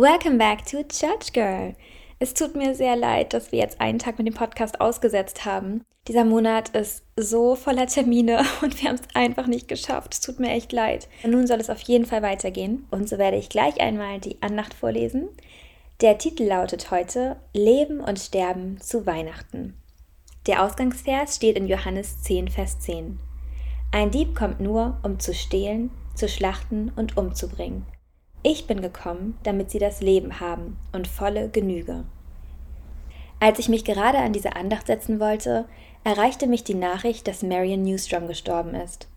Welcome back to Church Girl. Es tut mir sehr leid, dass wir jetzt einen Tag mit dem Podcast ausgesetzt haben. Dieser Monat ist so voller Termine und wir haben es einfach nicht geschafft. Es tut mir echt leid. Nun soll es auf jeden Fall weitergehen und so werde ich gleich einmal die Andacht vorlesen. Der Titel lautet heute Leben und Sterben zu Weihnachten. Der Ausgangsvers steht in Johannes 10, Vers 10. Ein Dieb kommt nur, um zu stehlen, zu schlachten und umzubringen. Ich bin gekommen, damit sie das Leben haben und volle Genüge. Als ich mich gerade an diese Andacht setzen wollte, erreichte mich die Nachricht, dass Marion Newstrom gestorben ist.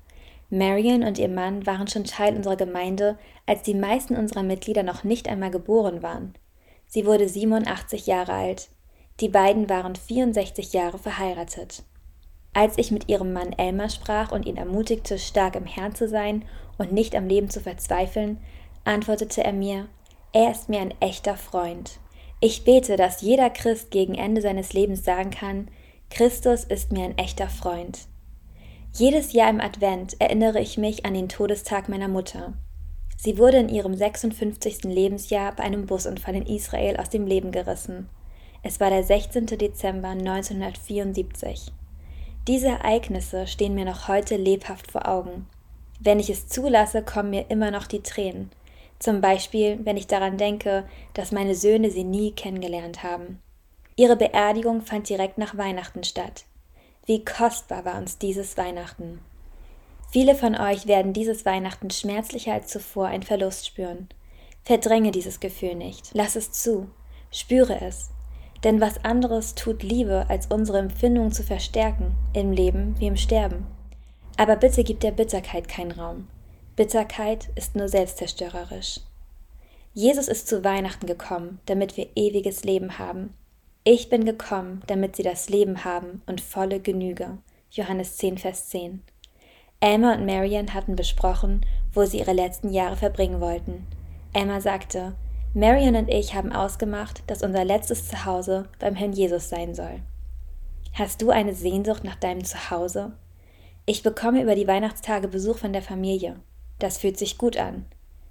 Marion und ihr Mann waren schon Teil unserer Gemeinde, als die meisten unserer Mitglieder noch nicht einmal geboren waren. Sie wurde 87 Jahre alt. Die beiden waren 64 Jahre verheiratet. Als ich mit ihrem Mann Elmer sprach und ihn ermutigte, stark im Herrn zu sein und nicht am Leben zu verzweifeln, antwortete er mir, er ist mir ein echter Freund. Ich bete, dass jeder Christ gegen Ende seines Lebens sagen kann, Christus ist mir ein echter Freund. Jedes Jahr im Advent erinnere ich mich an den Todestag meiner Mutter. Sie wurde in ihrem 56. Lebensjahr bei einem Busunfall in Israel aus dem Leben gerissen. Es war der 16. Dezember 1974. Diese Ereignisse stehen mir noch heute lebhaft vor Augen. Wenn ich es zulasse, kommen mir immer noch die Tränen. Zum Beispiel, wenn ich daran denke, dass meine Söhne sie nie kennengelernt haben. Ihre Beerdigung fand direkt nach Weihnachten statt. Wie kostbar war uns dieses Weihnachten. Viele von euch werden dieses Weihnachten schmerzlicher als zuvor einen Verlust spüren. Verdränge dieses Gefühl nicht. Lass es zu. Spüre es. Denn was anderes tut Liebe, als unsere Empfindungen zu verstärken, im Leben wie im Sterben. Aber bitte gib der Bitterkeit keinen Raum. Bitterkeit ist nur selbstzerstörerisch. Jesus ist zu Weihnachten gekommen, damit wir ewiges Leben haben. Ich bin gekommen, damit sie das Leben haben und volle Genüge. Johannes 10, Vers 10. Emma und Marian hatten besprochen, wo sie ihre letzten Jahre verbringen wollten. Emma sagte, Marian und ich haben ausgemacht, dass unser letztes Zuhause beim Herrn Jesus sein soll. Hast du eine Sehnsucht nach deinem Zuhause? Ich bekomme über die Weihnachtstage Besuch von der Familie. Das fühlt sich gut an.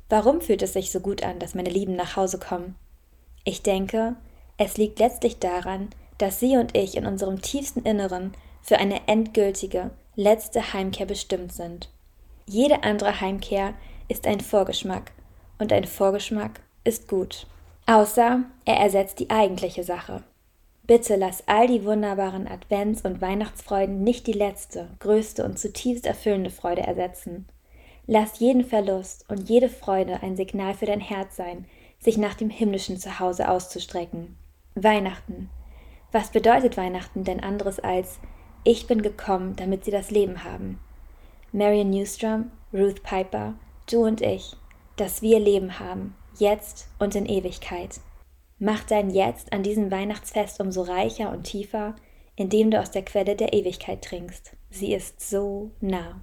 Warum fühlt es sich so gut an, dass meine Lieben nach Hause kommen? Ich denke, es liegt letztlich daran, dass Sie und ich in unserem tiefsten Inneren für eine endgültige, letzte Heimkehr bestimmt sind. Jede andere Heimkehr ist ein Vorgeschmack und ein Vorgeschmack ist gut. Außer er ersetzt die eigentliche Sache. Bitte lass all die wunderbaren Advents- und Weihnachtsfreuden nicht die letzte, größte und zutiefst erfüllende Freude ersetzen. Lass jeden Verlust und jede Freude ein Signal für dein Herz sein, sich nach dem himmlischen Zuhause auszustrecken. Weihnachten. Was bedeutet Weihnachten denn anderes als Ich bin gekommen, damit sie das Leben haben? Marion Newstrom, Ruth Piper, du und ich, dass wir Leben haben, jetzt und in Ewigkeit. Mach dein Jetzt an diesem Weihnachtsfest umso reicher und tiefer, indem du aus der Quelle der Ewigkeit trinkst. Sie ist so nah.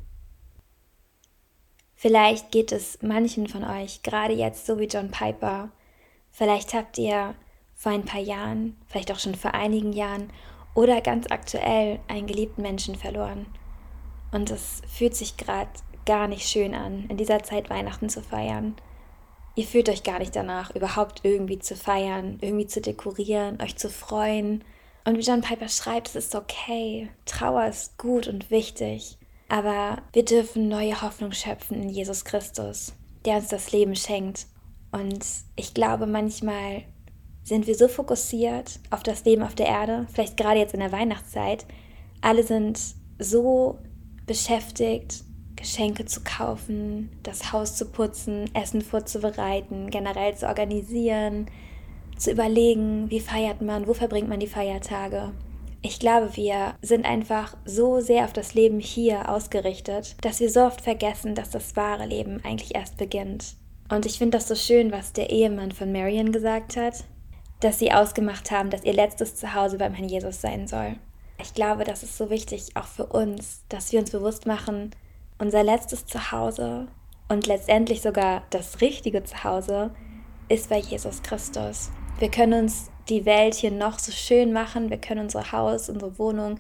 Vielleicht geht es manchen von euch gerade jetzt so wie John Piper. Vielleicht habt ihr vor ein paar Jahren, vielleicht auch schon vor einigen Jahren oder ganz aktuell einen geliebten Menschen verloren. Und es fühlt sich gerade gar nicht schön an, in dieser Zeit Weihnachten zu feiern. Ihr fühlt euch gar nicht danach, überhaupt irgendwie zu feiern, irgendwie zu dekorieren, euch zu freuen. Und wie John Piper schreibt, es ist okay. Trauer ist gut und wichtig. Aber wir dürfen neue Hoffnung schöpfen in Jesus Christus, der uns das Leben schenkt. Und ich glaube, manchmal sind wir so fokussiert auf das Leben auf der Erde, vielleicht gerade jetzt in der Weihnachtszeit. Alle sind so beschäftigt, Geschenke zu kaufen, das Haus zu putzen, Essen vorzubereiten, generell zu organisieren, zu überlegen, wie feiert man, wo verbringt man die Feiertage. Ich glaube, wir sind einfach so sehr auf das Leben hier ausgerichtet, dass wir so oft vergessen, dass das wahre Leben eigentlich erst beginnt. Und ich finde das so schön, was der Ehemann von Marion gesagt hat, dass sie ausgemacht haben, dass ihr letztes Zuhause beim Herrn Jesus sein soll. Ich glaube, das ist so wichtig, auch für uns, dass wir uns bewusst machen, unser letztes Zuhause und letztendlich sogar das richtige Zuhause ist bei Jesus Christus. Wir können uns die Welt hier noch so schön machen. Wir können unser Haus, unsere Wohnung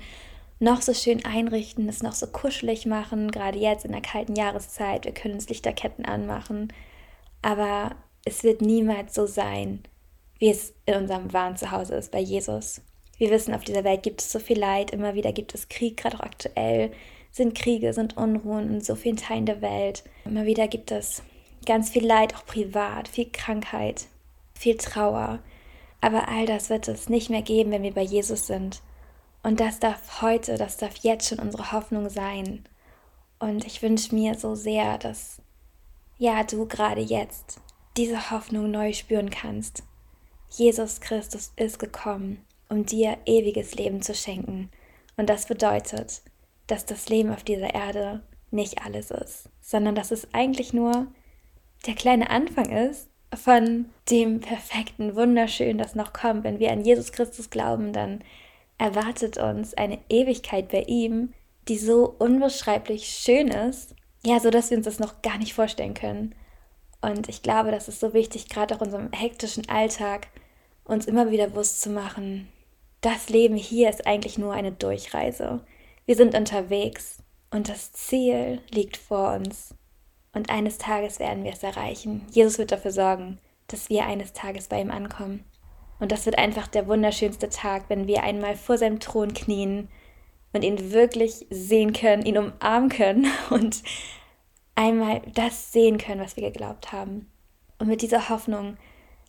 noch so schön einrichten, es noch so kuschelig machen, gerade jetzt in der kalten Jahreszeit. Wir können uns Lichterketten anmachen. Aber es wird niemals so sein, wie es in unserem wahren Zuhause ist bei Jesus. Wir wissen, auf dieser Welt gibt es so viel Leid, immer wieder gibt es Krieg, gerade auch aktuell sind Kriege, sind Unruhen in so vielen Teilen der Welt. Immer wieder gibt es ganz viel Leid, auch privat, viel Krankheit, viel Trauer. Aber all das wird es nicht mehr geben, wenn wir bei Jesus sind. Und das darf heute, das darf jetzt schon unsere Hoffnung sein. Und ich wünsche mir so sehr, dass ja, du gerade jetzt diese Hoffnung neu spüren kannst. Jesus Christus ist gekommen, um dir ewiges Leben zu schenken. Und das bedeutet, dass das Leben auf dieser Erde nicht alles ist, sondern dass es eigentlich nur der kleine Anfang ist von dem perfekten, wunderschönen, das noch kommt. Wenn wir an Jesus Christus glauben, dann erwartet uns eine Ewigkeit bei ihm, die so unbeschreiblich schön ist, ja, so dass wir uns das noch gar nicht vorstellen können. Und ich glaube, das ist so wichtig, gerade auch in unserem hektischen Alltag, uns immer wieder bewusst zu machen, das Leben hier ist eigentlich nur eine Durchreise. Wir sind unterwegs und das Ziel liegt vor uns. Und eines Tages werden wir es erreichen. Jesus wird dafür sorgen, dass wir eines Tages bei ihm ankommen. Und das wird einfach der wunderschönste Tag, wenn wir einmal vor seinem Thron knien und ihn wirklich sehen können, ihn umarmen können und einmal das sehen können, was wir geglaubt haben. Und mit dieser Hoffnung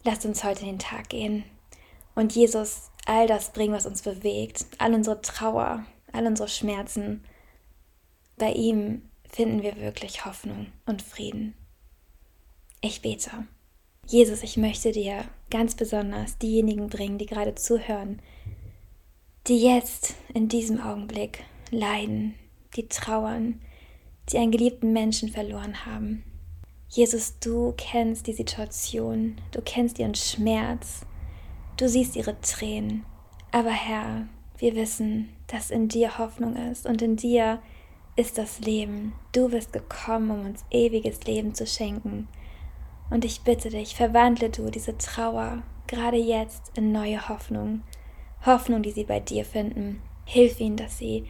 lasst uns heute in den Tag gehen und Jesus all das bringen, was uns bewegt, all unsere Trauer, all unsere Schmerzen. Bei ihm finden wir wirklich Hoffnung und Frieden. Ich bete. Jesus, ich möchte dir ganz besonders diejenigen bringen, die gerade zuhören, die jetzt in diesem Augenblick leiden, die trauern, die einen geliebten Menschen verloren haben. Jesus, du kennst die Situation, du kennst ihren Schmerz, du siehst ihre Tränen. Aber Herr, wir wissen, dass in dir Hoffnung ist und in dir ist das Leben. Du bist gekommen, um uns ewiges Leben zu schenken. Und ich bitte dich, verwandle du diese Trauer gerade jetzt in neue Hoffnung. Hoffnung, die sie bei dir finden. Hilf ihnen, dass sie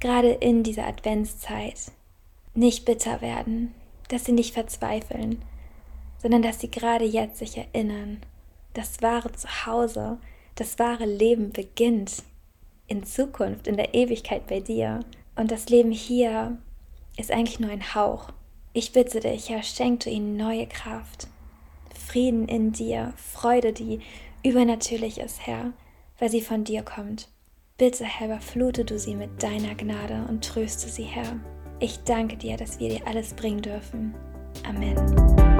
gerade in dieser Adventszeit nicht bitter werden, dass sie nicht verzweifeln, sondern dass sie gerade jetzt sich erinnern, das wahre Zuhause, das wahre Leben beginnt in Zukunft, in der Ewigkeit bei dir. Und das Leben hier ist eigentlich nur ein Hauch. Ich bitte dich, Herr, schenk du ihnen neue Kraft, Frieden in dir, Freude, die übernatürlich ist, Herr, weil sie von dir kommt. Bitte, Herr, überflute du sie mit deiner Gnade und tröste sie, Herr. Ich danke dir, dass wir dir alles bringen dürfen. Amen.